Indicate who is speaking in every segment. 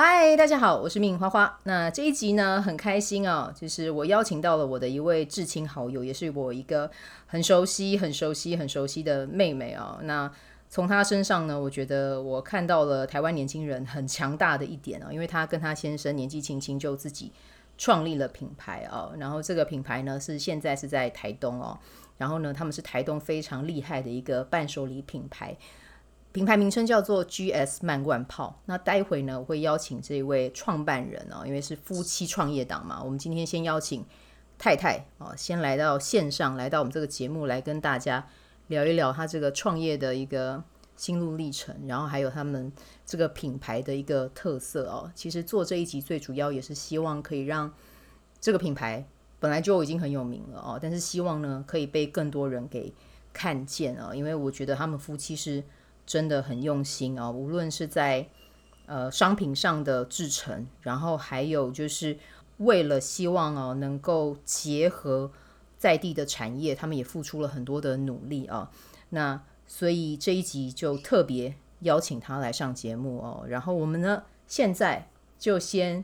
Speaker 1: 嗨，大家好，我是命花花。那这一集呢，很开心啊、哦，就是我邀请到了我的一位至亲好友，也是我一个很熟悉、很熟悉、很熟悉的妹妹啊、哦。那从她身上呢，我觉得我看到了台湾年轻人很强大的一点啊、哦，因为她跟她先生年纪轻轻就自己创立了品牌啊、哦，然后这个品牌呢是现在是在台东哦，然后呢他们是台东非常厉害的一个伴手礼品牌。品牌名称叫做 GS 慢罐泡。那待会呢，我会邀请这一位创办人哦，因为是夫妻创业党嘛。我们今天先邀请太太哦，先来到线上，来到我们这个节目来跟大家聊一聊他这个创业的一个心路历程，然后还有他们这个品牌的一个特色哦。其实做这一集最主要也是希望可以让这个品牌本来就已经很有名了哦，但是希望呢可以被更多人给看见啊，因为我觉得他们夫妻是。真的很用心啊！无论是在呃商品上的制成，然后还有就是为了希望哦能够结合在地的产业，他们也付出了很多的努力啊。那所以这一集就特别邀请他来上节目哦。然后我们呢，现在就先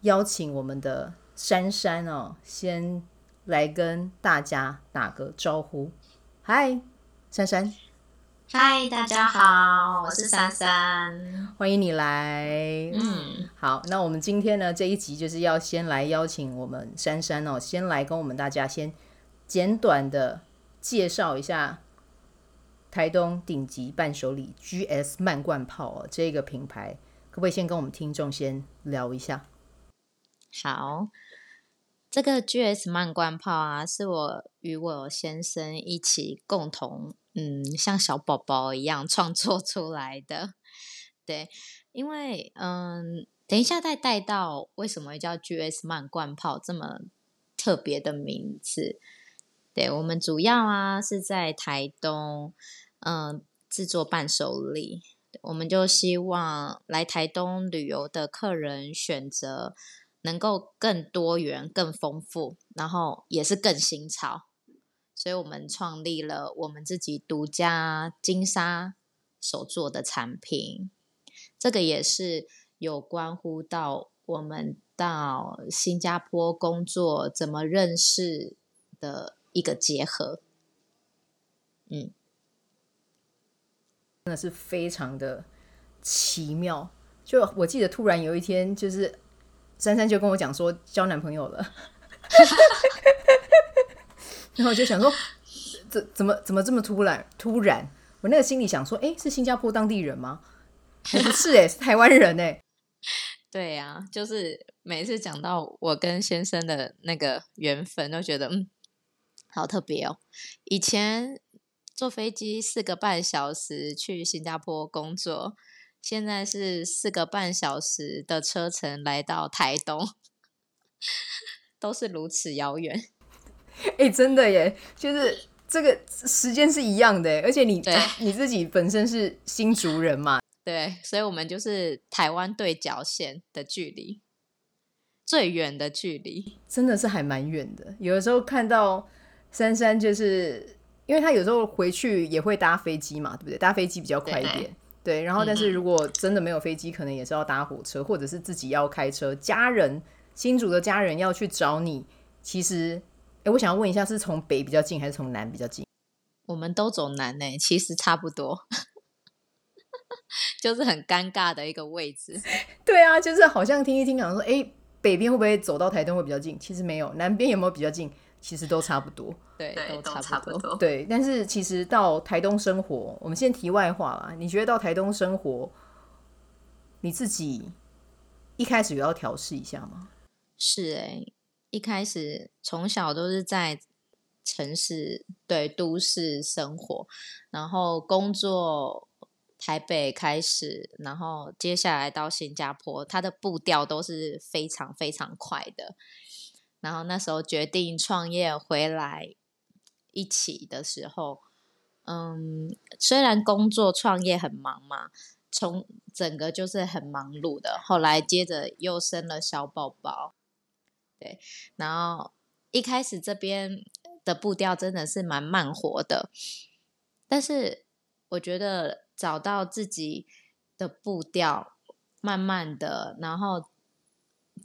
Speaker 1: 邀请我们的珊珊哦，先来跟大家打个招呼。嗨，珊珊。
Speaker 2: 嗨，大家好，我是珊珊，
Speaker 1: 欢迎你来。嗯，好，那我们今天呢这一集就是要先来邀请我们珊珊哦，先来跟我们大家先简短的介绍一下台东顶级伴手礼 GS 慢罐炮哦这个品牌，可不可以先跟我们听众先聊一下？
Speaker 2: 好，这个 GS 慢罐炮啊，是我与我先生一起共同。嗯，像小宝宝一样创作出来的，对，因为嗯，等一下再带到为什么叫 GS 慢罐泡这么特别的名字，对，我们主要啊是在台东，嗯，制作伴手礼，我们就希望来台东旅游的客人选择能够更多元、更丰富，然后也是更新潮。所以我们创立了我们自己独家金沙手做的产品，这个也是有关乎到我们到新加坡工作怎么认识的一个结合。嗯，
Speaker 1: 真的是非常的奇妙。就我记得突然有一天，就是珊珊就跟我讲说交男朋友了。然后我就想说，怎怎么怎么这么突然？突然，我那个心里想说，哎，是新加坡当地人吗？不是，哎，是台湾人哎。
Speaker 2: 对呀、啊，就是每次讲到我跟先生的那个缘分，都觉得嗯，好特别哦。以前坐飞机四个半小时去新加坡工作，现在是四个半小时的车程来到台东，都是如此遥远。
Speaker 1: 哎、欸，真的耶，就是这个时间是一样的，而且你你自己本身是新竹人嘛，
Speaker 2: 对，所以我们就是台湾对角线的距离，最远的距离，
Speaker 1: 真的是还蛮远的。有的时候看到珊珊，就是因为他有时候回去也会搭飞机嘛，对不对？搭飞机比较快一点，对，对。然后，但是如果真的没有飞机，可能也是要搭火车，或者是自己要开车。家人新竹的家人要去找你，其实。哎，我想要问一下，是从北比较近还是从南比较近？
Speaker 2: 我们都走南呢，其实差不多，就是很尴尬的一个位置。
Speaker 1: 对啊，就是好像听一听，讲说，哎，北边会不会走到台东会比较近？其实没有，南边有没有比较近？其实都差不多。
Speaker 2: 对，都差不多。差不多。
Speaker 1: 对，但是其实到台东生活，我们先题外话啦。你觉得到台东生活，你自己一开始有要调试一下吗？
Speaker 2: 是哎。一开始从小都是在城市，对，都市生活，然后工作台北开始，然后接下来到新加坡，它的步调都是非常非常快的。然后那时候决定创业回来一起的时候，嗯，虽然工作创业很忙嘛，从整个就是很忙碌的。后来接着又生了小宝宝。对，然后一开始这边的步调真的是蛮慢活的，但是我觉得找到自己的步调，慢慢的，然后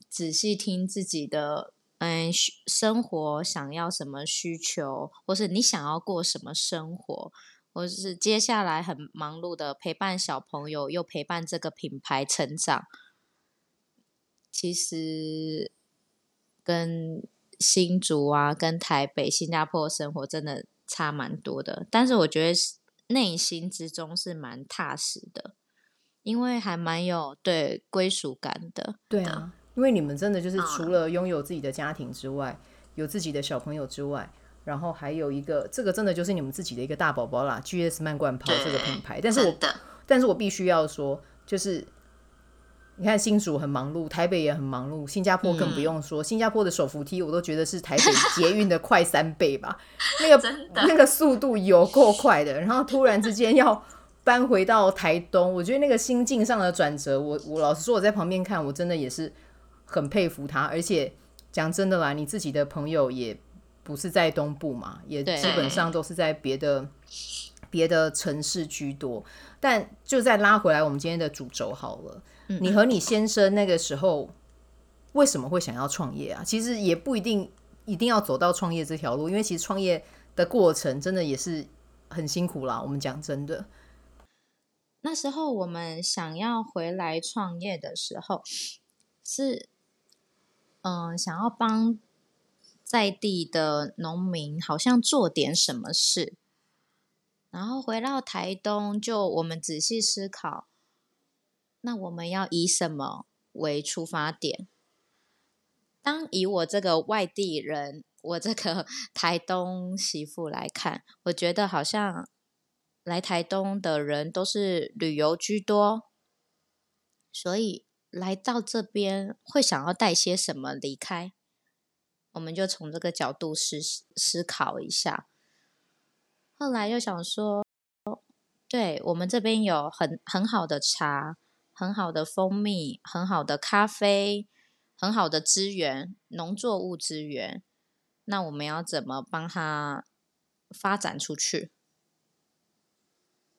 Speaker 2: 仔细听自己的，嗯，生活想要什么需求，或是你想要过什么生活，或是接下来很忙碌的陪伴小朋友，又陪伴这个品牌成长，其实跟新竹啊，跟台北、新加坡生活真的差蛮多的，但是我觉得内心之中是蛮踏实的。因为还蛮有对归属感的，
Speaker 1: 对啊，因为你们真的就是除了拥有自己的家庭之外，嗯、有自己的小朋友之外，然后还有一个，这个真的就是你们自己的一个大宝宝啦，GS 慢罐跑这个品牌。但是我，但是我必须要说，就是你看新竹很忙碌，台北也很忙碌，新加坡更不用说，嗯、新加坡的手扶梯我都觉得是台北捷运的快三倍吧，那个那个速度有够快的，然后突然之间要。搬回到台东，我觉得那个心境上的转折，我我老实说，我在旁边看，我真的也是很佩服他。而且讲真的啦，你自己的朋友也不是在东部嘛，也基本上都是在别的别的城市居多。但就再拉回来，我们今天的主轴好了，你和你先生那个时候为什么会想要创业啊？其实也不一定一定要走到创业这条路，因为其实创业的过程真的也是很辛苦啦。我们讲真的。
Speaker 2: 那时候我们想要回来创业的时候，是嗯、呃，想要帮在地的农民好像做点什么事。然后回到台东，就我们仔细思考，那我们要以什么为出发点？当以我这个外地人，我这个 台东媳妇来看，我觉得好像。来台东的人都是旅游居多，所以来到这边会想要带些什么离开？我们就从这个角度思思考一下。后来又想说，对，我们这边有很很好的茶、很好的蜂蜜、很好的咖啡、很好的资源，农作物资源，那我们要怎么帮它发展出去？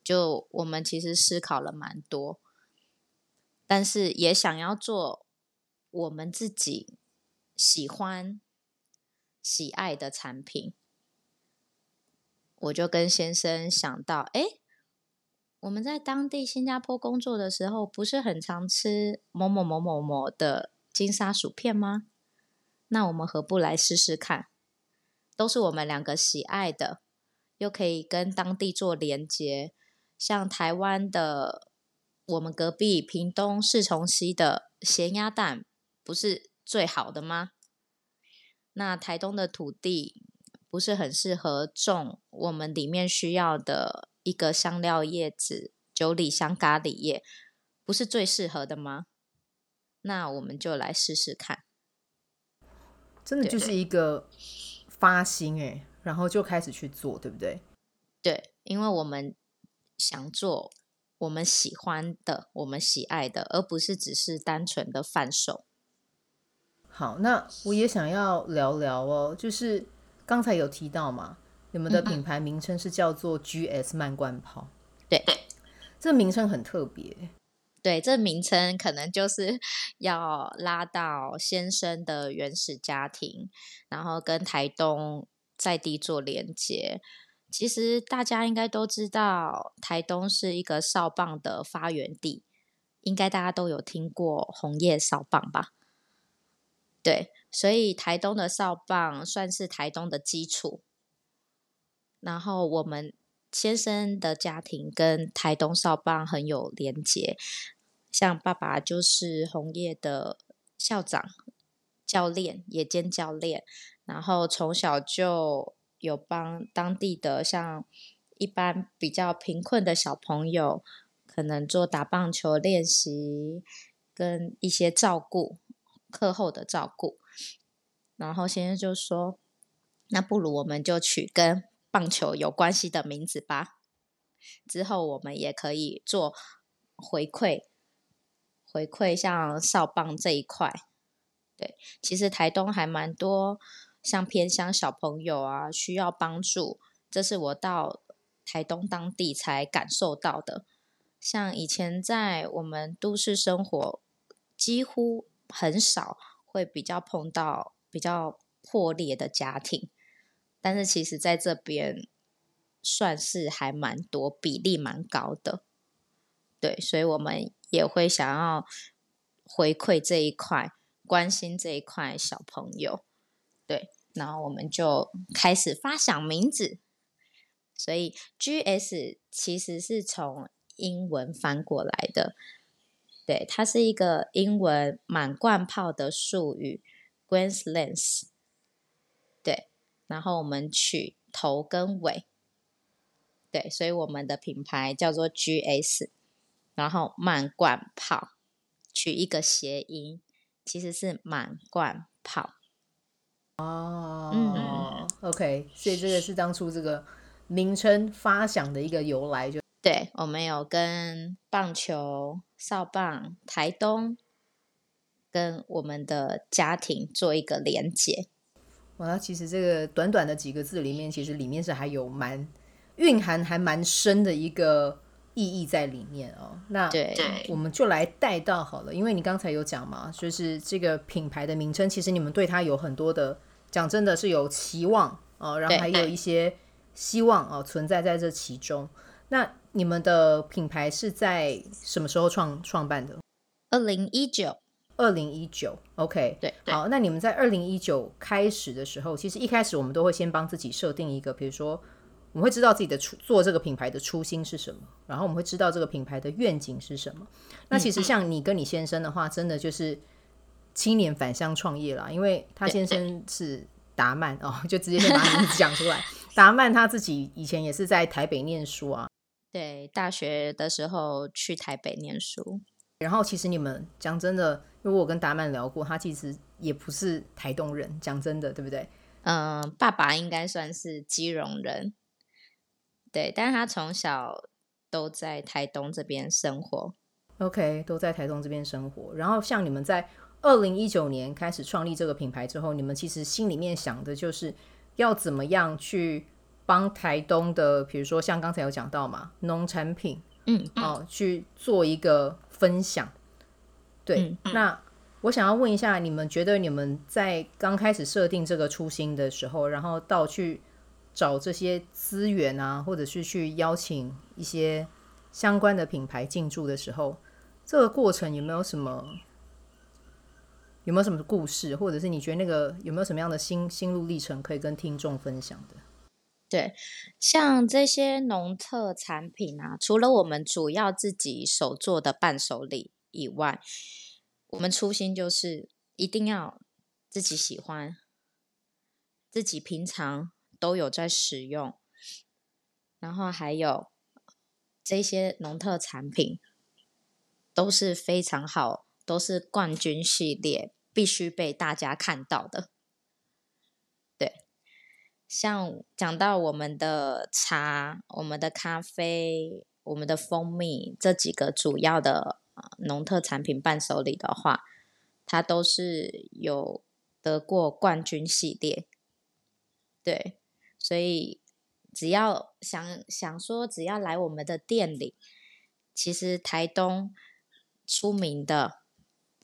Speaker 2: 就我们其实思考了蛮多，但是也想要做我们自己喜欢、喜爱的产品。我就跟先生想到，哎，我们在当地新加坡工作的时候，不是很常吃某某某某某的金沙薯片吗？那我们何不来试试看？都是我们两个喜爱的，又可以跟当地做连接。像台湾的，我们隔壁屏东四重溪的咸鸭蛋，不是最好的吗？那台东的土地不是很适合种我们里面需要的一个香料叶子——九里香咖喱叶，不是最适合的吗？那我们就来试试看。
Speaker 1: 真的就是一个发心诶、欸，然后就开始去做，对不对？
Speaker 2: 对，因为我们。想做我们喜欢的、我们喜爱的，而不是只是单纯的贩售。
Speaker 1: 好，那我也想要聊聊哦，就是刚才有提到嘛，你们的品牌名称是叫做 GS 慢灌泡。
Speaker 2: 对，
Speaker 1: 这名称很特别。
Speaker 2: 对，这名称可能就是要拉到先生的原始家庭，然后跟台东在地做连接。其实大家应该都知道，台东是一个哨棒的发源地，应该大家都有听过红叶哨棒吧？对，所以台东的哨棒算是台东的基础。然后我们先生的家庭跟台东少棒很有连结，像爸爸就是红叶的校长、教练，也兼教练，然后从小就。有帮当地的像一般比较贫困的小朋友，可能做打棒球练习，跟一些照顾课后的照顾。然后先生就说：“那不如我们就取跟棒球有关系的名字吧。之后我们也可以做回馈，回馈像少棒这一块。对，其实台东还蛮多。”像偏乡小朋友啊，需要帮助，这是我到台东当地才感受到的。像以前在我们都市生活，几乎很少会比较碰到比较破裂的家庭，但是其实在这边算是还蛮多，比例蛮高的。对，所以我们也会想要回馈这一块，关心这一块小朋友。对，然后我们就开始发想名字。所以 GS 其实是从英文翻过来的，对，它是一个英文满贯炮的术语，Grand Slams，对，然后我们取头跟尾，对，所以我们的品牌叫做 GS，然后满贯炮取一个谐音，其实是满贯炮。
Speaker 1: 哦，嗯，OK，所以这个是当初这个。名称发想的一个由来就，就
Speaker 2: 对，我们有跟棒球、少棒、台东，跟我们的家庭做一个连结。
Speaker 1: 哇，其实这个短短的几个字里面，其实里面是还有蛮蕴含还蛮深的一个意义在里面哦。那对，我们就来带到好了，因为你刚才有讲嘛，就是这个品牌的名称，其实你们对它有很多的，讲真的是有期望哦，然后还有一些。希望哦存在在这其中。那你们的品牌是在什么时候创创办的？
Speaker 2: 二零一九，
Speaker 1: 二零一九。OK，对，好。那你们在二零一九开始的时候，其实一开始我们都会先帮自己设定一个，比如说我们会知道自己的初做这个品牌的初心是什么，然后我们会知道这个品牌的愿景是什么。那其实像你跟你先生的话，真的就是青年返乡创业啦，因为他先生是达曼哦，就直接先把名字讲出来。达曼他自己以前也是在台北念书啊，
Speaker 2: 对，大学的时候去台北念书。
Speaker 1: 然后其实你们讲真的，因为我跟达曼聊过，他其实也不是台东人，讲真的，对不对？
Speaker 2: 嗯，爸爸应该算是基隆人，对，但是他从小都在台东这边生活。
Speaker 1: OK，都在台东这边生活。然后像你们在二零一九年开始创立这个品牌之后，你们其实心里面想的就是。要怎么样去帮台东的，比如说像刚才有讲到嘛，农产品，嗯，哦，去做一个分享。对，嗯、那我想要问一下，你们觉得你们在刚开始设定这个初心的时候，然后到去找这些资源啊，或者是去邀请一些相关的品牌进驻的时候，这个过程有没有什么？有没有什么故事，或者是你觉得那个有没有什么样的心心路历程可以跟听众分享的？
Speaker 2: 对，像这些农特产品啊，除了我们主要自己手做的伴手礼以外，我们初心就是一定要自己喜欢，自己平常都有在使用，然后还有这些农特产品都是非常好，都是冠军系列。必须被大家看到的，对，像讲到我们的茶、我们的咖啡、我们的蜂蜜这几个主要的农特产品伴手礼的话，它都是有得过冠军系列，对，所以只要想想说，只要来我们的店里，其实台东出名的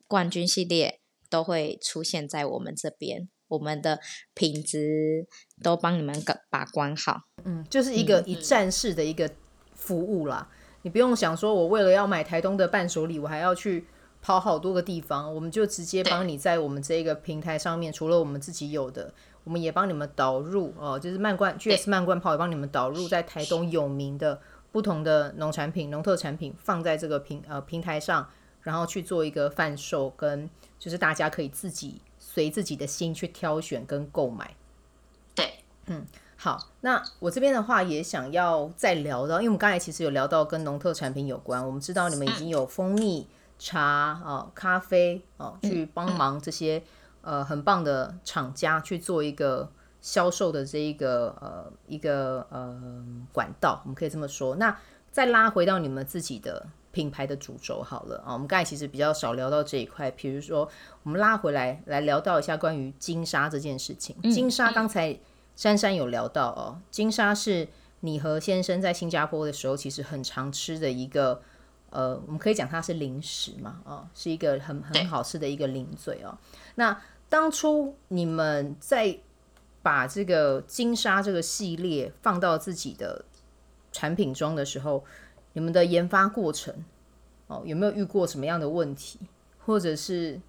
Speaker 2: 冠军系列。都会出现在我们这边，我们的品质都帮你们把关好。
Speaker 1: 嗯，就是一个一站式的一个服务啦。嗯，你不用想说，我为了要买台东的伴手礼，我还要去跑好多个地方。我们就直接帮你在我们这个平台上面，除了我们自己有的，我们也帮你们导入哦，就是曼贯 GS 曼贯炮也帮你们导入在台东有名的不同的农产品、农特产品，放在这个平呃平台上。然后去做一个贩售，跟就是大家可以自己随自己的心去挑选跟购买。
Speaker 2: 对，
Speaker 1: 嗯，好，那我这边的话也想要再聊到，因为我们刚才其实有聊到跟农特产品有关，我们知道你们已经有蜂蜜、茶啊、咖啡啊，去帮忙这些呃很棒的厂家去做一个销售的这一个呃一个呃管道，我们可以这么说。那再拉回到你们自己的。品牌的主轴好了啊，我们刚才其实比较少聊到这一块，比如说我们拉回来来聊到一下关于金沙这件事情。金沙刚才珊珊有聊到哦，金沙是你和先生在新加坡的时候其实很常吃的一个呃，我们可以讲它是零食嘛，哦，是一个很很好吃的一个零嘴哦。那当初你们在把这个金沙这个系列放到自己的产品中的时候，你们的研发过程哦，有没有遇过什么样的问题，或者是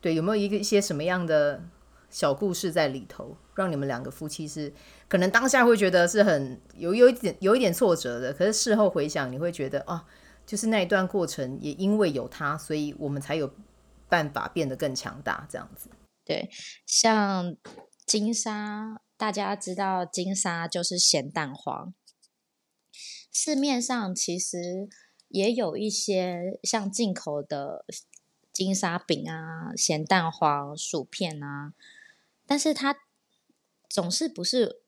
Speaker 1: 对有没有一个一些什么样的小故事在里头，让你们两个夫妻是可能当下会觉得是很有有一点有一点挫折的，可是事后回想，你会觉得哦。就是那一段过程，也因为有它，所以我们才有办法变得更强大。这样子，
Speaker 2: 对，像金沙，大家知道金沙就是咸蛋黄。市面上其实也有一些像进口的金沙饼啊、咸蛋黄薯片啊，但是它总是不是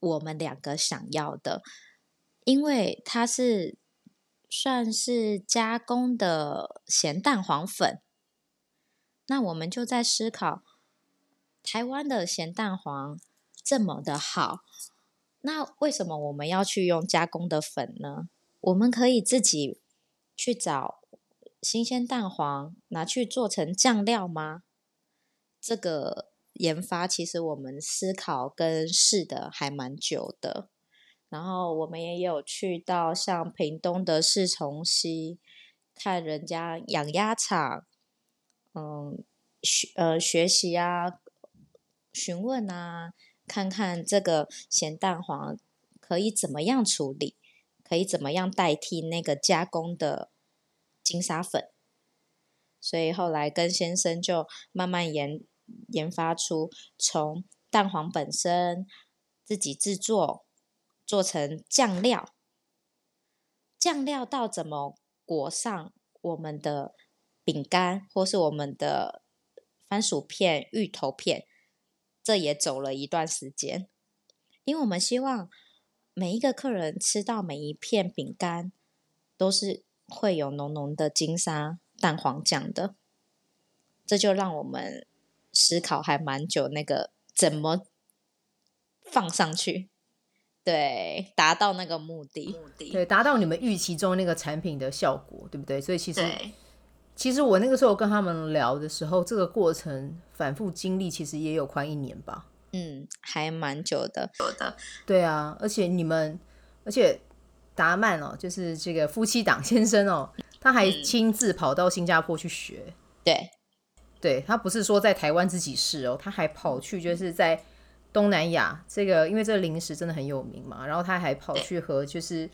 Speaker 2: 我们两个想要的，因为它是。算是加工的咸蛋黄粉，那我们就在思考，台湾的咸蛋黄这么的好，那为什么我们要去用加工的粉呢？我们可以自己去找新鲜蛋黄拿去做成酱料吗？这个研发其实我们思考跟试的还蛮久的。然后我们也有去到像屏东的四重溪，看人家养鸭场，嗯，学呃学习啊，询问啊，看看这个咸蛋黄可以怎么样处理，可以怎么样代替那个加工的金沙粉。所以后来跟先生就慢慢研研发出从蛋黄本身自己制作。做成酱料，酱料到怎么裹上我们的饼干，或是我们的番薯片、芋头片，这也走了一段时间。因为我们希望每一个客人吃到每一片饼干，都是会有浓浓的金沙蛋黄酱的。这就让我们思考还蛮久，那个怎么放上去。对，达到那个目的，目的
Speaker 1: 对，达到你们预期中那个产品的效果，对不对？所以其实，其实我那个时候跟他们聊的时候，这个过程反复经历，其实也有快一年吧。
Speaker 2: 嗯，还蛮久的，
Speaker 1: 有的。对啊，而且你们，而且达曼哦，就是这个夫妻档先生哦，他还亲自跑到新加坡去学。
Speaker 2: 嗯、对，
Speaker 1: 对他不是说在台湾自己试哦，他还跑去就是在。东南亚这个，因为这个零食真的很有名嘛，然后他还跑去和就是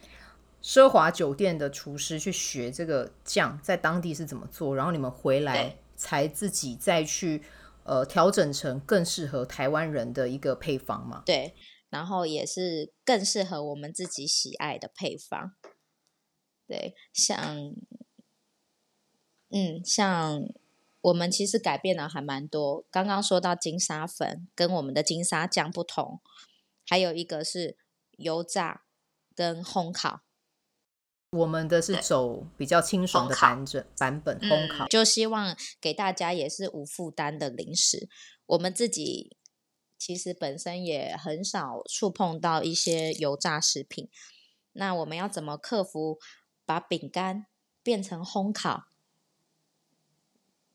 Speaker 1: 奢华酒店的厨师去学这个酱在当地是怎么做，然后你们回来才自己再去呃调整成更适合台湾人的一个配方嘛。
Speaker 2: 对，然后也是更适合我们自己喜爱的配方。对，像嗯像。我们其实改变了还蛮多。刚刚说到金沙粉跟我们的金沙酱不同，还有一个是油炸跟烘烤。
Speaker 1: 我们的是走比较清爽的版本，版本烘烤，
Speaker 2: 就希望给大家也是无负担的零食。我们自己其实本身也很少触碰到一些油炸食品，那我们要怎么克服把饼干变成烘烤？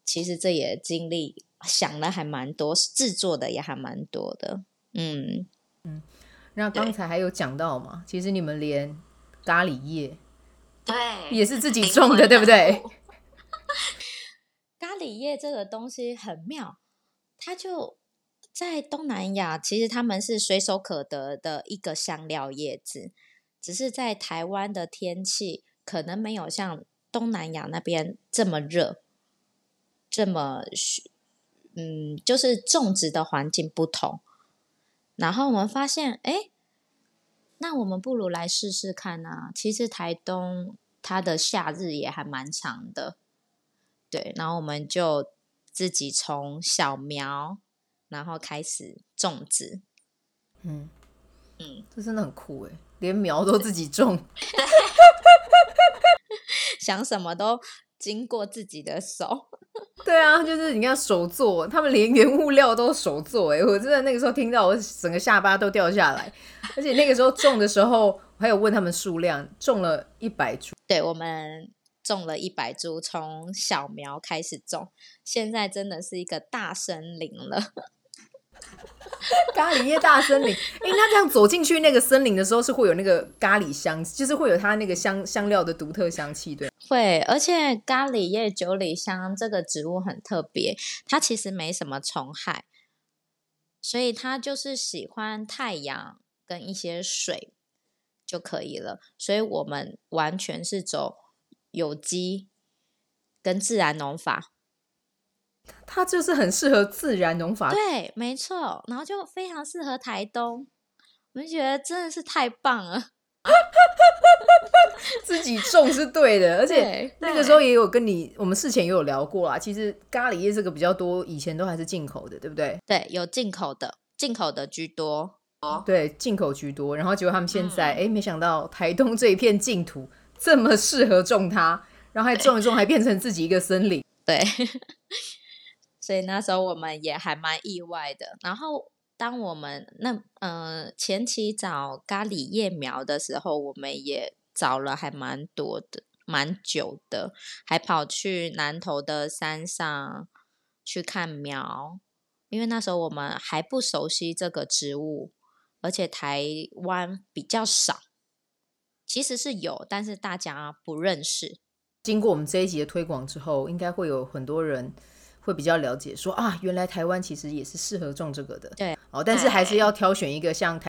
Speaker 2: 其实这也经历想了还蛮多，制作的也还蛮多的。嗯
Speaker 1: 嗯，那刚才还有讲到嘛，其实你们连咖喱叶
Speaker 2: 对
Speaker 1: 也是自己种的，对不对？
Speaker 2: 咖喱叶这个东西很妙，它就在东南亚，其实他们是随手可得的一个香料叶子，只是在台湾的天气可能没有像东南亚那边这么热。这么，嗯，就是种植的环境不同，然后我们发现，哎，那我们不如来试试看啊！其实台东它的夏日也还蛮长的，对，然后我们就自己从小苗，然后开始种植，
Speaker 1: 嗯嗯，这真的很酷哎，连苗都自己种，
Speaker 2: 想什么都经过自己的手。
Speaker 1: 对啊，就是你看手做，他们连原物料都手做，哎，我真的那个时候听到，我整个下巴都掉下来。而且那个时候种的时候，我还有问他们数量，种了一百株。
Speaker 2: 对，我们种了一百株，从小苗开始种，现在真的是一个大森林了。
Speaker 1: 咖喱叶大森林，哎、欸，那这样走进去那个森林的时候，是会有那个咖喱香，就是会有它那个香香料的独特香气，对？
Speaker 2: 会，而且咖喱叶九里香这个植物很特别，它其实没什么虫害，所以它就是喜欢太阳跟一些水就可以了。所以我们完全是走有机跟自然农法。
Speaker 1: 它就是很适合自然农法，
Speaker 2: 对，没错，然后就非常适合台东，我们觉得真的是太棒了。
Speaker 1: 自己种是对的，而且那个时候也有跟你，我们事前也有聊过啦。其实咖喱叶这个比较多，以前都还是进口的，对不对？
Speaker 2: 对，有进口的，进口的居多。
Speaker 1: 哦对，进口居多。然后结果他们现在，哎、嗯，没想到台东这一片净土这么适合种它，然后还种一种，还变成自己一个森林。
Speaker 2: 对。所以那时候我们也还蛮意外的。然后当我们那呃前期找咖喱叶苗的时候，我们也找了还蛮多的，蛮久的，还跑去南投的山上去看苗，因为那时候我们还不熟悉这个植物，而且台湾比较少，其实是有，但是大家不认识。
Speaker 1: 经过我们这一集的推广之后，应该会有很多人。会比较了解说，啊，原来台湾其实也是适合种这个的。
Speaker 2: 对，
Speaker 1: 哦，但是还是要挑选一个像台，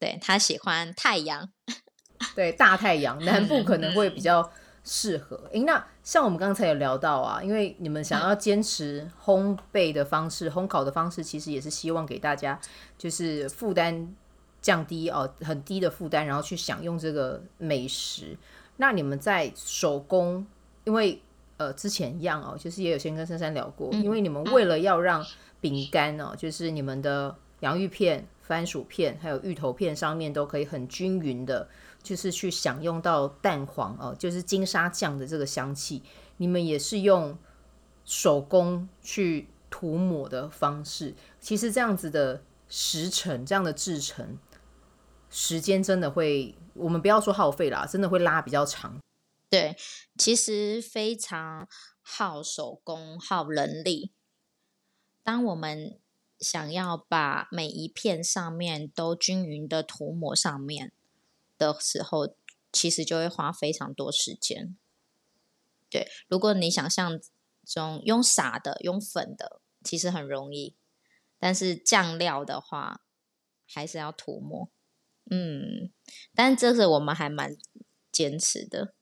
Speaker 2: 对，他喜欢太阳，
Speaker 1: 对，大太阳，南部可能会比较适合。诶，那像我们刚才有聊到啊，因为你们想要坚持烘焙的方式、烘烤的方式，其实也是希望给大家就是负担降低哦，很低的负担，然后去享用这个美食。那你们在手工，因为。呃，之前一样哦，就是也有先跟珊珊聊过，嗯，因为你们为了要让饼干哦，就是你们的洋芋片、番薯片还有芋头片上面都可以很均匀的，就是去享用到蛋黄哦，就是金沙酱的这个香气，你们也是用手工去涂抹的方式。其实这样子的时辰，这样的制成时间真的会，我们不要说耗费啦，真的会拉比较长。
Speaker 2: 对，其实非常耗手工、耗人力。当我们想要把每一片上面都均匀的涂抹上面的时候，其实就会花非常多时间。对，如果你想象中用撒的、用粉的，其实很容易，但是酱料的话，还是要涂抹。嗯，但这是我们还蛮坚持的。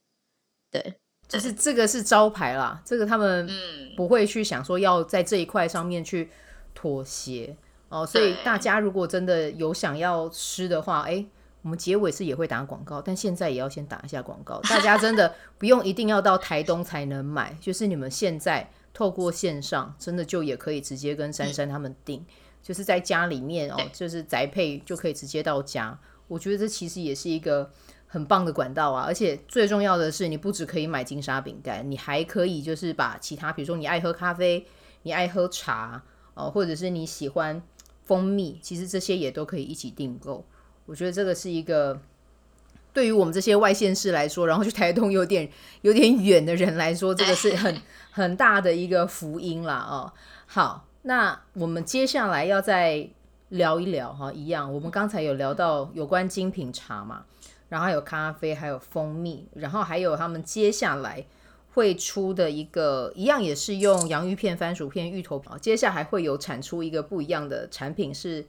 Speaker 2: 对，
Speaker 1: 就是这个是招牌啦，这个他们不会去想说要在这一块上面去妥协哦。所以大家如果真的有想要吃的话，哎，我们结尾是也会打广告，但现在也要先打一下广告。大家真的 不用一定要到台东才能买，就是你们现在透过线上，真的就也可以直接跟珊珊他们订，就是在家里面哦，就是宅配就可以直接到家。我觉得这其实也是一个。很棒的管道啊，而且最重要的是，你不只可以买金沙饼干，你还可以就是把其他，比如说你爱喝咖啡，你爱喝茶哦，或者是你喜欢蜂蜜，其实这些也都可以一起订购。我觉得这个是一个对于我们这些外县市来说，然后去台东有点有点远的人来说，这个是很 很大的一个福音啦哦。好，那我们接下来要再聊一聊哈，一样，我们刚才有聊到有关精品茶嘛。然后还有咖啡，还有蜂蜜，然后还有他们接下来会出的一个，一样也是用洋芋片、番薯片、芋头。接下来还会有产出一个不一样的产品，是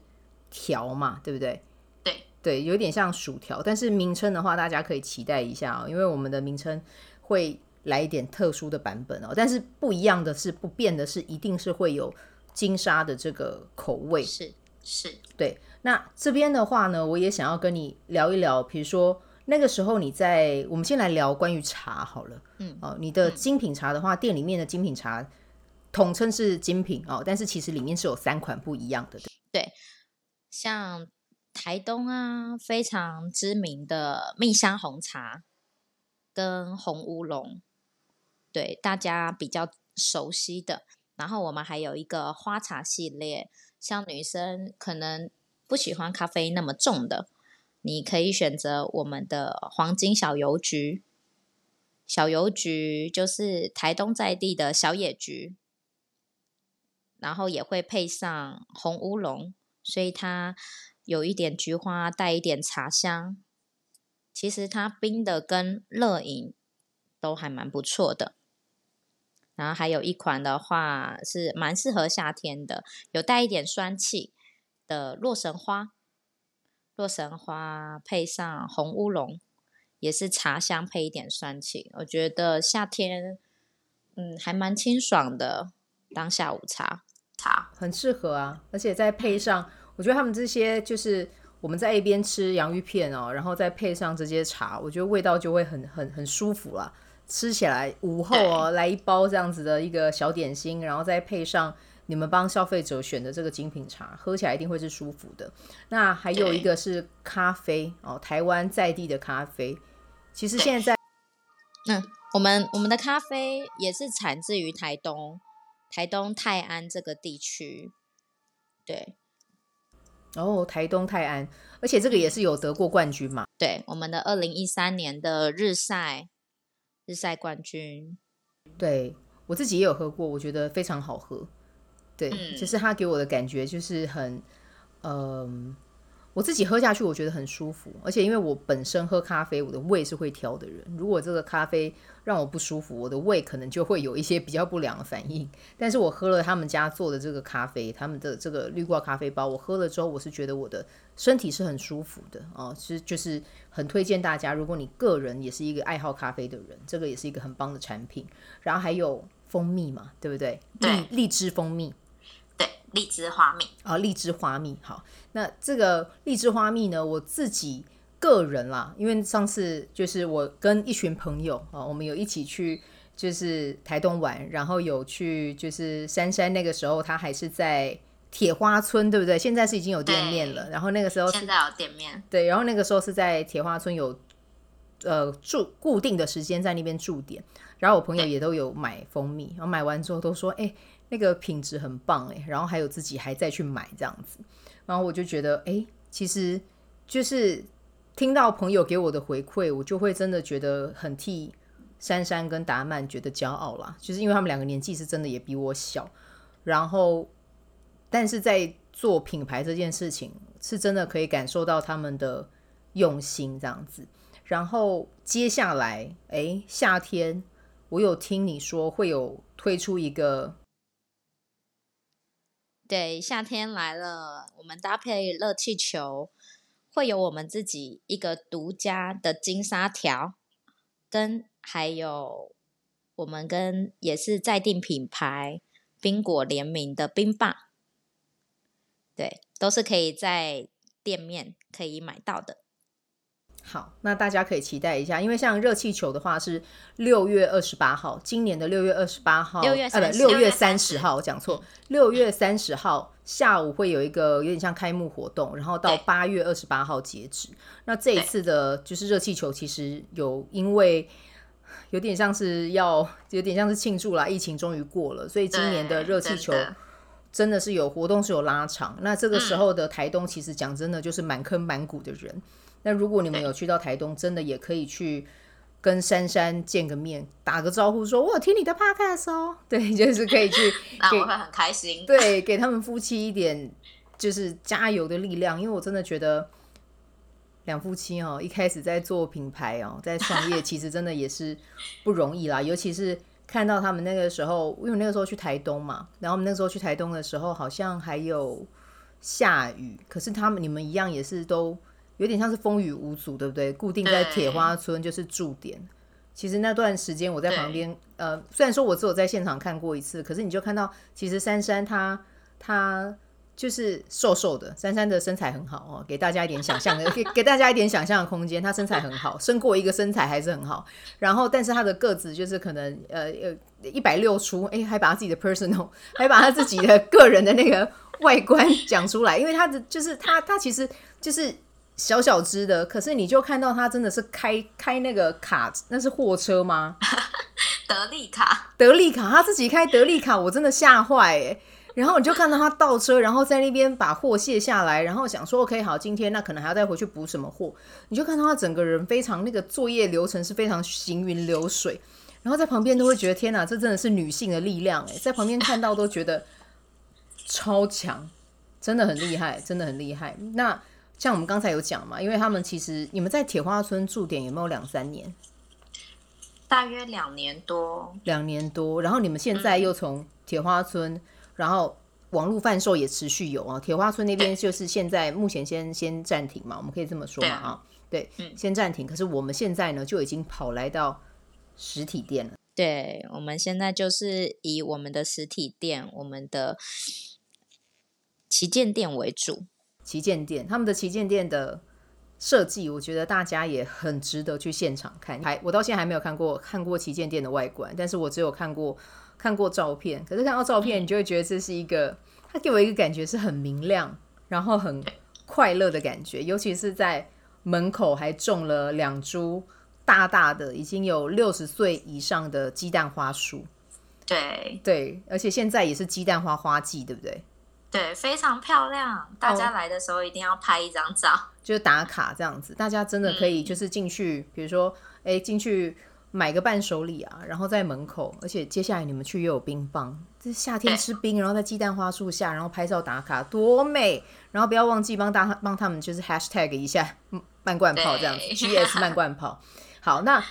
Speaker 1: 条嘛，对不对？
Speaker 2: 对
Speaker 1: 对，有点像薯条，但是名称的话，大家可以期待一下哦，因为我们的名称会来一点特殊的版本哦。但是不一样的是，不变的是，一定是会有金沙的这个口味。
Speaker 2: 是是，
Speaker 1: 对。那这边的话呢，我也想要跟你聊一聊，比如说那个时候你在，我们先来聊关于茶好了，嗯，哦，你的精品茶的话，嗯、店里面的精品茶统称是精品哦，但是其实里面是有三款不一样的，对，
Speaker 2: 对，像台东啊非常知名的蜜香红茶跟红乌龙，对，大家比较熟悉的，然后我们还有一个花茶系列，像女生可能。不喜欢咖啡那么重的，你可以选择我们的黄金小油菊，小油橘就是台东在地的小野菊，然后也会配上红乌龙，所以它有一点菊花，带一点茶香。其实它冰的跟热饮都还蛮不错的。然后还有一款的话是蛮适合夏天的，有带一点酸气的洛神花，洛神花配上红乌龙，也是茶香配一点酸气，我觉得夏天嗯还蛮清爽的，当下午茶。茶
Speaker 1: 很适合啊，而且再配上，我觉得他们这些就是我们在一边吃洋芋片哦，然后再配上这些茶，我觉得味道就会很很很舒服啦。吃起来午后哦，来一包这样子的一个小点心，然后再配上你们帮消费者选的这个精品茶，喝起来一定会是舒服的。那还有一个是咖啡哦，台湾在地的咖啡。其实现在，
Speaker 2: 嗯，我们我们的咖啡也是产自于台东，台东泰安这个地区。对，
Speaker 1: 然后台东泰安，而且这个也是有得过冠军嘛。
Speaker 2: 对，我们的二零一三年的日晒。日晒冠军，
Speaker 1: 对，我自己也有喝过，我觉得非常好喝。对，嗯、其实它给我的感觉就是很，嗯、呃。我自己喝下去，我觉得很舒服，而且因为我本身喝咖啡，我的胃是会挑的人。如果这个咖啡让我不舒服，我的胃可能就会有一些比较不良的反应。但是我喝了他们家做的这个咖啡，他们的这个绿挂咖啡包，我喝了之后，我是觉得我的身体是很舒服的哦。其实就是很推荐大家，如果你个人也是一个爱好咖啡的人，这个也是一个很棒的产品。然后还有蜂蜜嘛，对不对？
Speaker 2: 对，
Speaker 1: 荔枝蜂蜜。
Speaker 2: 荔枝花蜜
Speaker 1: 啊，荔枝花蜜好。那这个荔枝花蜜呢，我自己个人啦，因为上次就是我跟一群朋友啊，我们有一起去就是台东玩，然后有去就是珊珊那个时候他还是在铁花村，对不对？现在是已经有店面了。然后那个时候
Speaker 2: 现在有店面，
Speaker 1: 对。然后那个时候是在铁花村有呃住固定的时间在那边驻点，然后我朋友也都有买蜂蜜，然后买完之后都说哎。那个品质很棒哎，然后还有自己还在去买这样子，然后我就觉得哎，其实就是听到朋友给我的回馈，我就会真的觉得很替珊珊跟达曼觉得骄傲啦。就是因为他们两个年纪是真的也比我小，然后但是在做品牌这件事情，是真的可以感受到他们的用心这样子。然后接下来哎，夏天我有听你说会有推出一个。
Speaker 2: 对，夏天来了，我们搭配热气球，会有我们自己一个独家的金沙条，跟还有我们跟也是在定品牌冰果联名的冰棒，对，都是可以在店面可以买到的。
Speaker 1: 好，那大家可以期待一下，因为像热气球的话是六月二十八号，今年的六月二十八号，
Speaker 2: 六月
Speaker 1: 呃，六月三十号，我讲错，六月三十号下午会有一个有点像开幕活动，然后到八月二十八号截止。那这一次的就是热气球，其实有因为有点像是要有点像是庆祝啦，疫情终于过了，所以今年的热气球真的是有活动是有拉长。那这个时候的台东，其实讲真的就是满坑满谷的人。那如果你们有去到台东，真的也可以去跟珊珊见个面，打个招呼说，说我有听你的 podcast 哦。对，就是可以去，
Speaker 2: 那我会很开心。
Speaker 1: 对，给他们夫妻一点就是加油的力量，因为我真的觉得两夫妻哦，一开始在做品牌哦，在创业，其实真的也是不容易啦。尤其是看到他们那个时候，因为那个时候去台东嘛，然后我们那个时候去台东的时候，好像还有下雨，可是他们你们一样也是都。有点像是风雨无阻，对不对？固定在铁花村就是驻点。其实那段时间我在旁边，呃，虽然说我只有在现场看过一次，可是你就看到，其实珊珊她她就是瘦瘦的，珊珊的身材很好哦，给大家一点想象的，给给大家一点想象的空间。她身材很好，生过一个身材还是很好。然后，但是她的个子就是可能呃呃一百六出，哎，还把她自己的 personal，还把她自己的个人的那个外观讲出来，因为她的就是她她其实就是。小小只的，可是你就看到他真的是开开那个卡，那是货车吗？
Speaker 2: 德利卡，
Speaker 1: 德利卡，他自己开德利卡，我真的吓坏哎。然后你就看到他倒车，然后在那边把货卸下来，然后想说 OK 好，今天那可能还要再回去补什么货，你就看到他整个人非常那个作业流程是非常行云流水，然后在旁边都会觉得天哪，这真的是女性的力量哎，在旁边看到都觉得超强，真的很厉害，真的很厉害。那像我们刚才有讲嘛，因为他们其实你们在铁花村驻点有没有两三年？
Speaker 3: 大约两年多，
Speaker 1: 两年多。然后你们现在又从铁花村，嗯、然后网络贩售也持续有啊。铁花村那边就是现在目前先先暂停嘛，我们可以这么说嘛啊？对，嗯、先暂停。可是我们现在呢，就已经跑来到实体店了。
Speaker 2: 对，我们现在就是以我们的实体店，我们的旗舰店为主。
Speaker 1: 旗舰店，他们的旗舰店的设计，我觉得大家也很值得去现场看。还我到现在还没有看过看过旗舰店的外观，但是我只有看过看过照片。可是看到照片，你就会觉得这是一个，它给我一个感觉是很明亮，然后很快乐的感觉。尤其是在门口还种了两株大大的，已经有六十岁以上的鸡蛋花树。
Speaker 3: 对
Speaker 1: 对，而且现在也是鸡蛋花花季，对不对？
Speaker 3: 对，非常漂亮。大家来的时候一定要拍一张照，哦、
Speaker 1: 就是打卡这样子。大家真的可以就是进去，嗯、比如说，哎，进去买个伴手礼啊，然后在门口。而且接下来你们去又有冰棒，这夏天吃冰，然后在鸡蛋花树下，然后拍照打卡，多美！然后不要忘记帮大帮他们就是 hashtag 一下慢罐炮这样子，GS 慢罐炮。好，那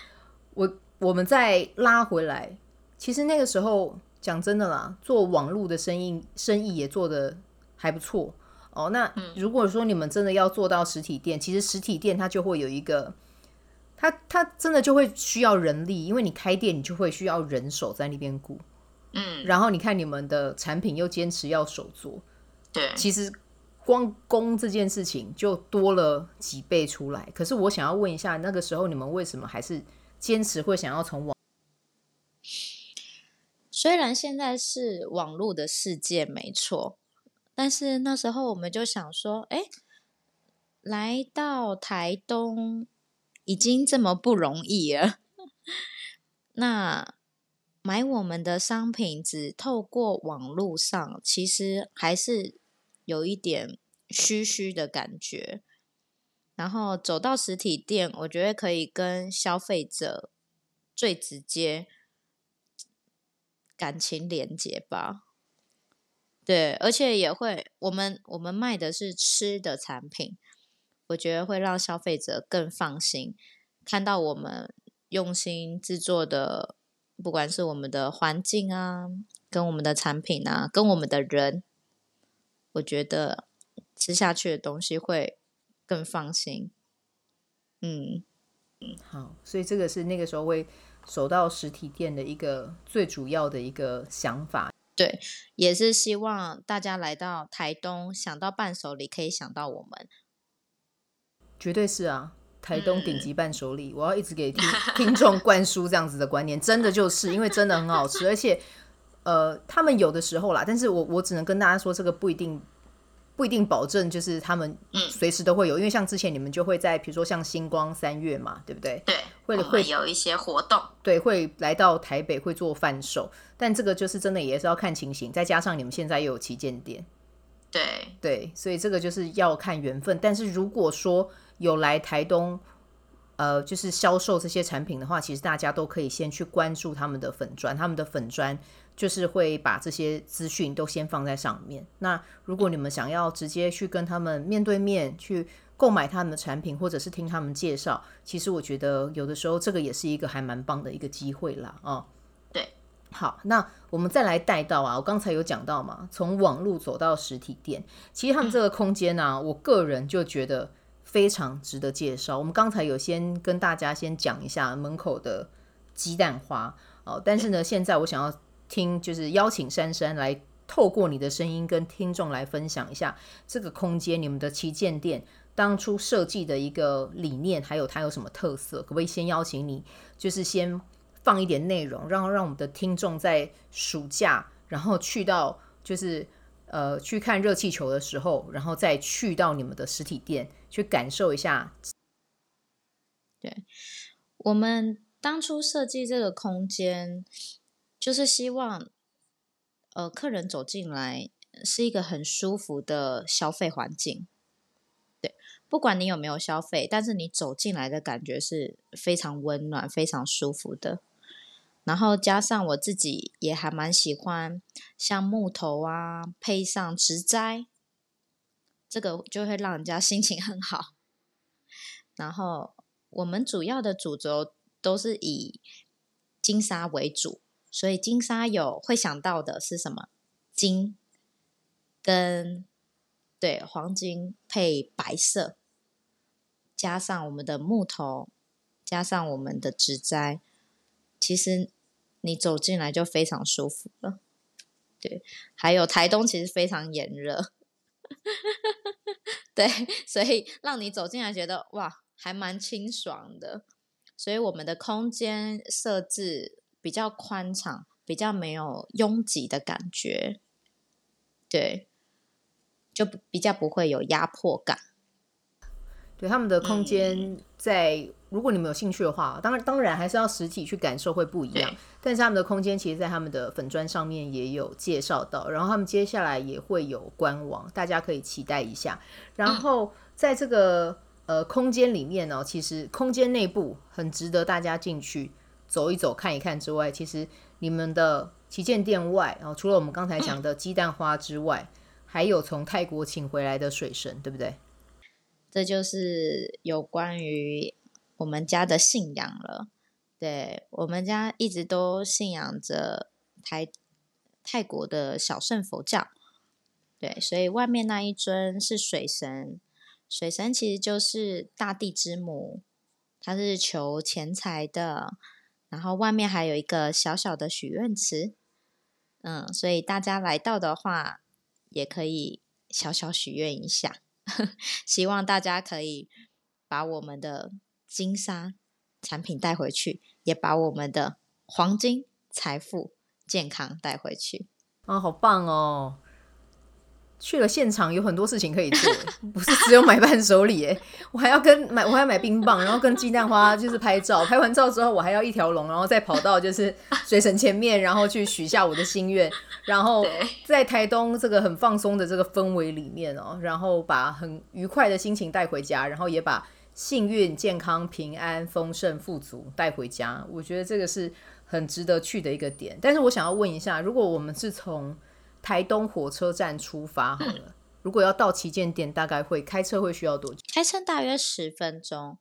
Speaker 1: 我我们再拉回来，其实那个时候。讲真的啦，做网络的生意，生意也做得还不错哦。那如果说你们真的要做到实体店，其实实体店它就会有一个，它它真的就会需要人力，因为你开店，你就会需要人手在那边顾。
Speaker 3: 嗯，
Speaker 1: 然后你看你们的产品又坚持要手做，
Speaker 3: 对，
Speaker 1: 其实光工这件事情就多了几倍出来。可是我想要问一下，那个时候你们为什么还是坚持会想要从网？
Speaker 2: 虽然现在是网络的世界没错，但是那时候我们就想说，哎，来到台东已经这么不容易了，那买我们的商品只透过网络上，其实还是有一点虚虚的感觉。然后走到实体店，我觉得可以跟消费者最直接。感情连接吧，对，而且也会，我们我们卖的是吃的产品，我觉得会让消费者更放心，看到我们用心制作的，不管是我们的环境啊，跟我们的产品啊，跟我们的人，我觉得吃下去的东西会更放心。嗯
Speaker 1: 嗯，好，所以这个是那个时候会。走到实体店的一个最主要的一个想法，
Speaker 2: 对，也是希望大家来到台东，想到伴手礼可以想到我们，
Speaker 1: 绝对是啊，台东顶级伴手礼，嗯、我要一直给听 听众灌输这样子的观念，真的就是因为真的很好吃，而且呃，他们有的时候啦，但是我我只能跟大家说，这个不一定。不一定保证就是他们随时都会有，嗯、因为像之前你们就会在，比如说像星光三月嘛，对不对？
Speaker 3: 对，会会有一些活动，
Speaker 1: 对，会来到台北会做贩售，但这个就是真的也是要看情形，再加上你们现在又有旗舰店，
Speaker 3: 对
Speaker 1: 对，所以这个就是要看缘分。但是如果说有来台东，呃，就是销售这些产品的话，其实大家都可以先去关注他们的粉砖，他们的粉砖。就是会把这些资讯都先放在上面。那如果你们想要直接去跟他们面对面去购买他们的产品，或者是听他们介绍，其实我觉得有的时候这个也是一个还蛮棒的一个机会啦。哦，
Speaker 3: 对，
Speaker 1: 好，那我们再来带到啊，我刚才有讲到嘛，从网络走到实体店，其实他们这个空间呢、啊，嗯、我个人就觉得非常值得介绍。我们刚才有先跟大家先讲一下门口的鸡蛋花哦，但是呢，现在我想要。听，就是邀请珊珊来透过你的声音跟听众来分享一下这个空间，你们的旗舰店当初设计的一个理念，还有它有什么特色？可不可以先邀请你，就是先放一点内容，让让我们的听众在暑假，然后去到就是呃去看热气球的时候，然后再去到你们的实体店去感受一下。
Speaker 2: 对，我们当初设计这个空间。就是希望，呃，客人走进来是一个很舒服的消费环境。不管你有没有消费，但是你走进来的感觉是非常温暖、非常舒服的。然后加上我自己也还蛮喜欢，像木头啊，配上植栽，这个就会让人家心情很好。然后我们主要的主轴都是以金沙为主，所以金沙有会想到的是什么？金跟对黄金配白色，加上我们的木头，加上我们的植栽，其实。你走进来就非常舒服了，对。还有台东其实非常炎热，对，所以让你走进来觉得哇，还蛮清爽的。所以我们的空间设置比较宽敞，比较没有拥挤的感觉，对，就比较不会有压迫感。
Speaker 1: 对，他们的空间在，嗯、如果你们有兴趣的话，当然当然还是要实体去感受会不一样。但是他们的空间其实，在他们的粉砖上面也有介绍到，然后他们接下来也会有官网，大家可以期待一下。然后在这个呃空间里面呢，其实空间内部很值得大家进去走一走、看一看之外，其实你们的旗舰店外，然后除了我们刚才讲的鸡蛋花之外，还有从泰国请回来的水神，对不对？
Speaker 2: 这就是有关于我们家的信仰了。对，我们家一直都信仰着泰泰国的小乘佛教。对，所以外面那一尊是水神，水神其实就是大地之母，它是求钱财的。然后外面还有一个小小的许愿池，嗯，所以大家来到的话，也可以小小许愿一下。希望大家可以把我们的金沙产品带回去，也把我们的黄金财富、健康带回去。
Speaker 1: 啊，好棒哦！去了现场有很多事情可以做，不是只有买伴手礼哎，我还要跟买，我还要买冰棒，然后跟鸡蛋花就是拍照，拍完照之后我还要一条龙，然后再跑到就是水神前面，然后去许下我的心愿，然后在台东这个很放松的这个氛围里面哦，然后把很愉快的心情带回家，然后也把幸运、健康、平安、丰盛、富足带回家。我觉得这个是很值得去的一个点。但是我想要问一下，如果我们是从台东火车站出发好了。嗯、如果要到旗舰店，大概会开车会需要多久？
Speaker 2: 开车大约十分钟。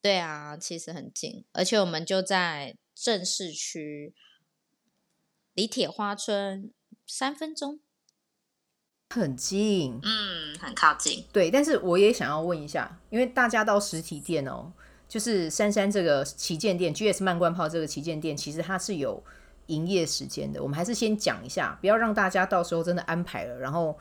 Speaker 2: 对啊，其实很近，而且我们就在正市区，离铁花村三分钟，
Speaker 1: 很近。
Speaker 3: 嗯，很靠近。
Speaker 1: 对，但是我也想要问一下，因为大家到实体店哦，就是珊珊这个旗舰店，GS 慢罐炮这个旗舰店，其实它是有。营业时间的，我们还是先讲一下，不要让大家到时候真的安排了，然后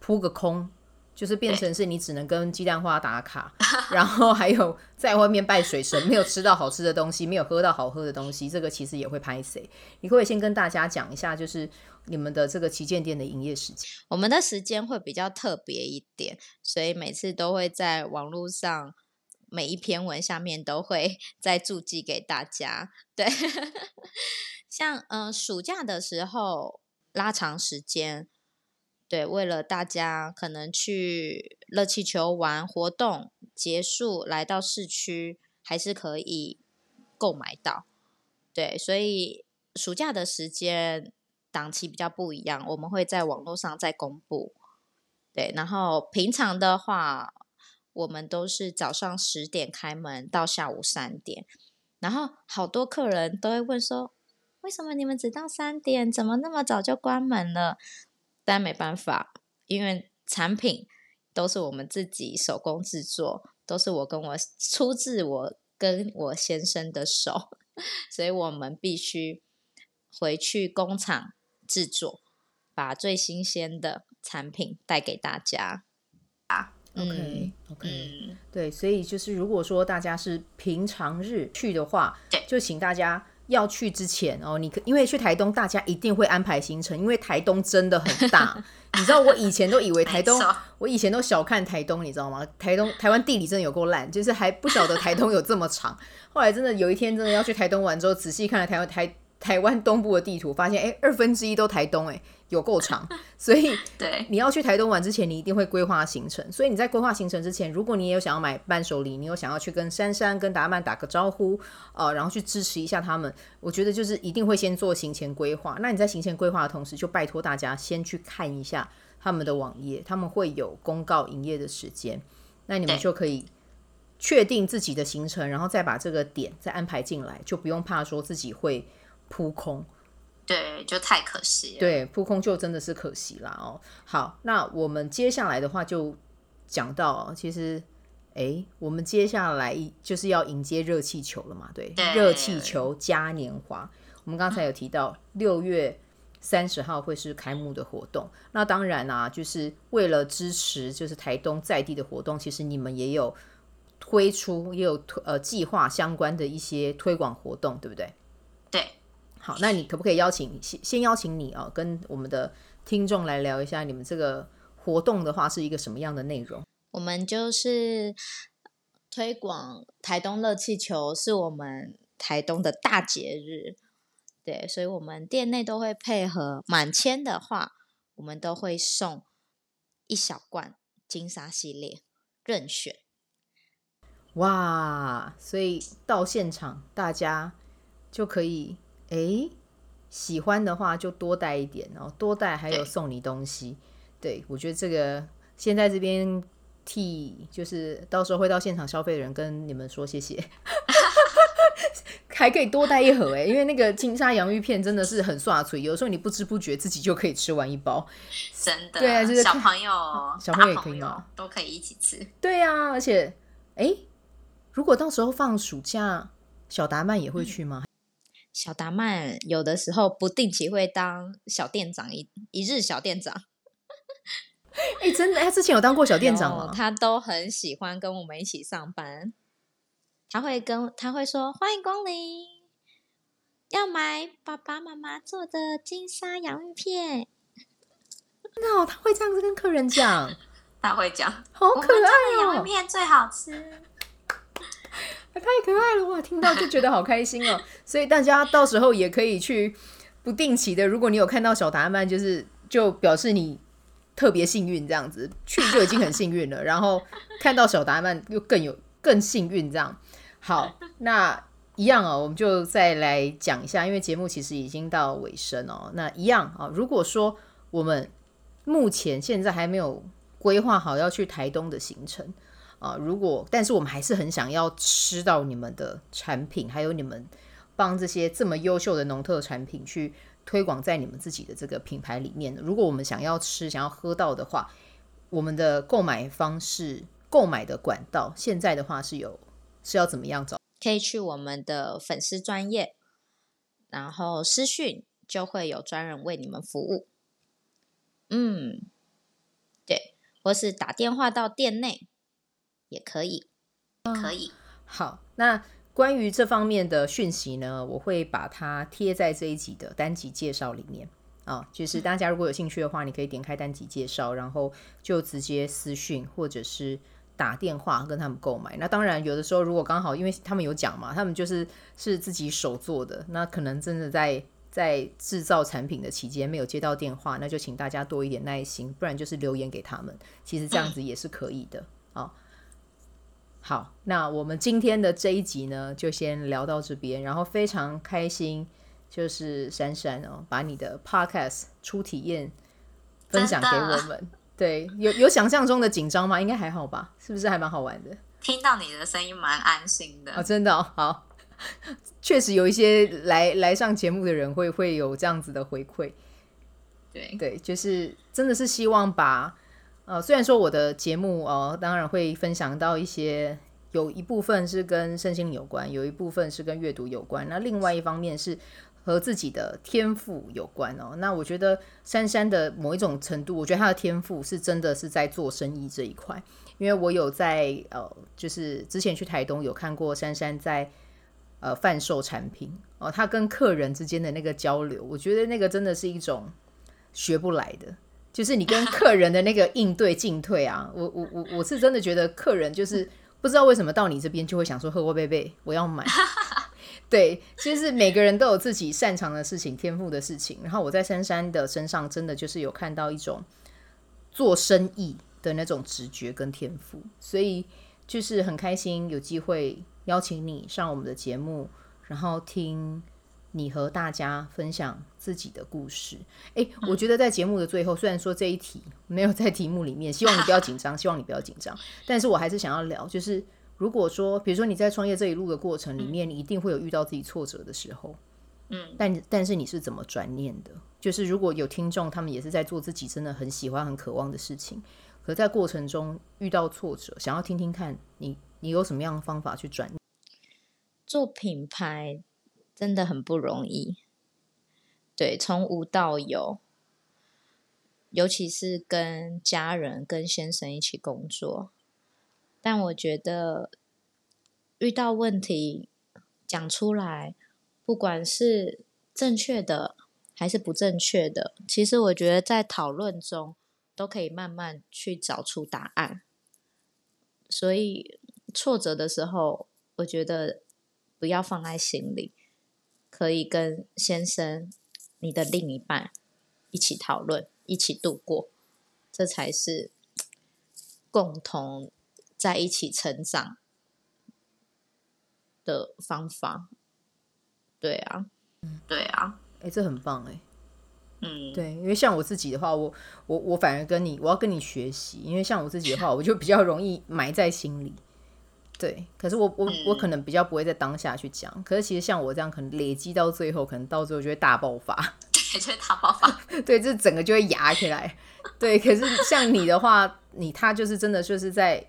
Speaker 1: 扑个空，就是变成是你只能跟鸡蛋花打卡，然后还有在外面拜水神，没有吃到好吃的东西，没有喝到好喝的东西，这个其实也会拍谁。你可以先跟大家讲一下，就是你们的这个旗舰店的营业时间？
Speaker 2: 我们的时间会比较特别一点，所以每次都会在网络上每一篇文下面都会 再注记给大家，对。像嗯、呃，暑假的时候拉长时间，对，为了大家可能去热气球玩活动结束，来到市区还是可以购买到，对，所以暑假的时间档期比较不一样，我们会在网络上再公布，对，然后平常的话，我们都是早上十点开门到下午三点，然后好多客人都会问说。为什么你们只到三点？怎么那么早就关门了？但没办法，因为产品都是我们自己手工制作，都是我跟我出自我跟我先生的手，所以我们必须回去工厂制作，把最新鲜的产品带给大家。
Speaker 1: 啊，OK OK，对，所以就是如果说大家是平常日去的话，就请大家。要去之前哦，你可因为去台东，大家一定会安排行程，因为台东真的很大。你知道我以前都以为台东，我以前都小看台东，你知道吗？台东台湾地理真的有够烂，就是还不晓得台东有这么长。后来真的有一天真的要去台东玩之后，仔细看了台湾台台湾东部的地图，发现哎，二分之一都台东，哎，有够长。所以，
Speaker 3: 对，
Speaker 1: 你要去台东玩之前，你一定会规划行程。所以你在规划行程之前，如果你也有想要买伴手礼，你有想要去跟珊珊、跟达曼打个招呼，呃，然后去支持一下他们，我觉得就是一定会先做行前规划。那你在行前规划的同时，就拜托大家先去看一下他们的网页，他们会有公告营业的时间，那你们就可以确定自己的行程，然后再把这个点再安排进来，就不用怕说自己会。扑空，
Speaker 3: 对，就太可惜了。
Speaker 1: 对，扑空就真的是可惜了哦。好，那我们接下来的话就讲到，其实，哎，我们接下来就是要迎接热气球了嘛？对，热气球嘉年华。我们刚才有提到六月三十号会是开幕的活动。那当然啊，就是为了支持就是台东在地的活动，其实你们也有推出，也有推呃计划相关的一些推广活动，对不对？
Speaker 3: 对。
Speaker 1: 好，那你可不可以邀请先先邀请你哦，跟我们的听众来聊一下你们这个活动的话是一个什么样的内容？
Speaker 2: 我们就是推广台东热气球，是我们台东的大节日，对，所以我们店内都会配合满千的话，我们都会送一小罐金沙系列任选。
Speaker 1: 哇，所以到现场大家就可以。哎，喜欢的话就多带一点哦，多带还有送你东西。对，我觉得这个先在这边替，就是到时候会到现场消费的人跟你们说谢谢，还可以多带一盒哎，因为那个金沙洋芋片真的是很刷嘴，有时候你不知不觉自己就可以吃完一包，
Speaker 3: 真的。
Speaker 1: 对啊，就是
Speaker 3: 小朋友，
Speaker 1: 小朋友也可以吗？
Speaker 3: 都可以一起吃。
Speaker 1: 对呀、啊，而且哎，如果到时候放暑假，小达曼也会去吗？嗯
Speaker 2: 小达曼有的时候不定期会当小店长一一日小店长，
Speaker 1: 哎、欸，真的，他之前有当过小店长吗？
Speaker 2: 他都很喜欢跟我们一起上班。他会跟他会说欢迎光临，要买爸爸妈妈做的金沙洋芋片。
Speaker 1: 那、no, 他会这样子跟客人讲，
Speaker 3: 他会讲，
Speaker 1: 好可爱哦，
Speaker 3: 洋芋片最好吃。
Speaker 1: 太可爱了哇！听到就觉得好开心哦。所以大家到时候也可以去不定期的，如果你有看到小达曼，就是就表示你特别幸运这样子，去就已经很幸运了。然后看到小达曼又更有更幸运这样。好，那一样哦，我们就再来讲一下，因为节目其实已经到尾声哦。那一样啊，如果说我们目前现在还没有规划好要去台东的行程。啊，如果但是我们还是很想要吃到你们的产品，还有你们帮这些这么优秀的农特产品去推广在你们自己的这个品牌里面。如果我们想要吃、想要喝到的话，我们的购买方式、购买的管道，现在的话是有是要怎么样找？
Speaker 2: 可以去我们的粉丝专业，然后私讯就会有专人为你们服务。嗯，对，或是打电话到店内。也可以，
Speaker 3: 可以。
Speaker 1: 好，那关于这方面的讯息呢，我会把它贴在这一集的单集介绍里面啊。就是大家如果有兴趣的话，你可以点开单集介绍，然后就直接私讯或者是打电话跟他们购买。那当然，有的时候如果刚好因为他们有讲嘛，他们就是是自己手做的，那可能真的在在制造产品的期间没有接到电话，那就请大家多一点耐心，不然就是留言给他们。其实这样子也是可以的啊。嗯好，那我们今天的这一集呢，就先聊到这边。然后非常开心，就是珊珊哦，把你的 podcast 初体验分享给我们。对，有有想象中的紧张吗？应该还好吧？是不是还蛮好玩的？
Speaker 3: 听到你的声音蛮安心的。
Speaker 1: 哦，真的哦，好，确实有一些来来上节目的人会会有这样子的回馈。
Speaker 3: 对
Speaker 1: 对，就是真的是希望把。呃，虽然说我的节目呃，当然会分享到一些，有一部分是跟身心灵有关，有一部分是跟阅读有关，那另外一方面是和自己的天赋有关哦。那我觉得珊珊的某一种程度，我觉得她的天赋是真的是在做生意这一块，因为我有在呃，就是之前去台东有看过珊珊在呃贩售产品哦，她跟客人之间的那个交流，我觉得那个真的是一种学不来的。就是你跟客人的那个应对进退啊，我我我我是真的觉得客人就是不知道为什么到你这边就会想说喝过贝贝，我要买。对，其实每个人都有自己擅长的事情、天赋的事情。然后我在珊珊的身上，真的就是有看到一种做生意的那种直觉跟天赋，所以就是很开心有机会邀请你上我们的节目，然后听你和大家分享自己的故事。诶，我觉得在节目的最后，虽然说这一题没有在题目里面，希望你不要紧张，希望你不要紧张，但是我还是想要聊，就是。如果说，比如说你在创业这一路的过程里面，你一定会有遇到自己挫折的时候，嗯，但但是你是怎么转念的？就是如果有听众，他们也是在做自己真的很喜欢、很渴望的事情，可在过程中遇到挫折，想要听听看你，你有什么样的方法去转念？
Speaker 2: 做品牌真的很不容易，对，从无到有，尤其是跟家人、跟先生一起工作。但我觉得遇到问题讲出来，不管是正确的还是不正确的，其实我觉得在讨论中都可以慢慢去找出答案。所以挫折的时候，我觉得不要放在心里，可以跟先生、你的另一半一起讨论，一起度过，这才是共同。在一起成长的方法，对啊，
Speaker 3: 嗯，对啊，
Speaker 1: 哎、欸，这很棒哎，
Speaker 3: 嗯，
Speaker 1: 对，因为像我自己的话，我我我反而跟你，我要跟你学习，因为像我自己的话，我就比较容易埋在心里，对，可是我我、嗯、我可能比较不会在当下去讲，可是其实像我这样，可能累积到最后，可能到最后就会大爆发，
Speaker 3: 对，就会大爆发，
Speaker 1: 对，这整个就会压起来，对，可是像你的话，你他就是真的就是在。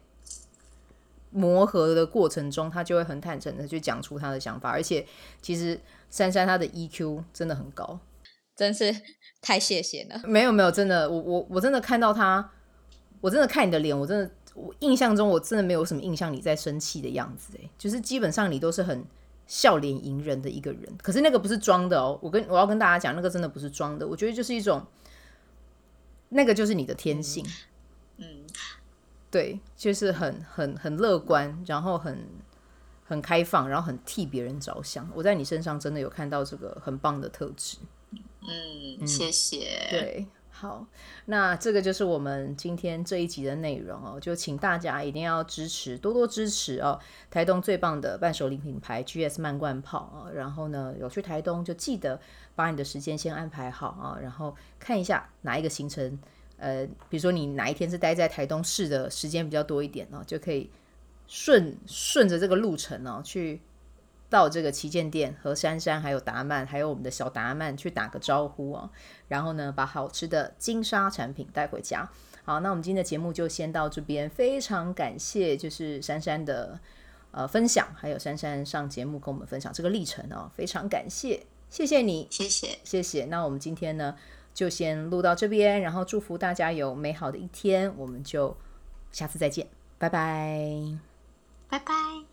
Speaker 1: 磨合的过程中，他就会很坦诚的去讲出他的想法，而且其实珊珊她的 EQ 真的很高，
Speaker 2: 真是太谢谢了。
Speaker 1: 没有没有，真的，我我我真的看到他，我真的看你的脸，我真的，我印象中我真的没有什么印象你在生气的样子，哎，就是基本上你都是很笑脸迎人的一个人，可是那个不是装的哦，我跟我要跟大家讲，那个真的不是装的，我觉得就是一种，那个就是你的天性，
Speaker 3: 嗯。嗯
Speaker 1: 对，就是很很很乐观，然后很很开放，然后很替别人着想。我在你身上真的有看到这个很棒的特质。
Speaker 3: 嗯，谢谢。
Speaker 1: 对，好，那这个就是我们今天这一集的内容哦。就请大家一定要支持，多多支持哦。台东最棒的伴手礼品牌 GS 漫灌泡啊。然后呢，有去台东就记得把你的时间先安排好啊，然后看一下哪一个行程。呃，比如说你哪一天是待在台东市的时间比较多一点呢，就可以顺顺着这个路程呢，去到这个旗舰店和珊珊还有达曼还有我们的小达曼去打个招呼哦，然后呢，把好吃的金沙产品带回家。好，那我们今天的节目就先到这边，非常感谢就是珊珊的呃分享，还有珊珊上节目跟我们分享这个历程哦，非常感谢，谢谢你，
Speaker 3: 谢谢，
Speaker 1: 谢谢。那我们今天呢，就先录到这边，然后祝福大家有美好的一天，我们就下次再见，拜拜，
Speaker 3: 拜拜。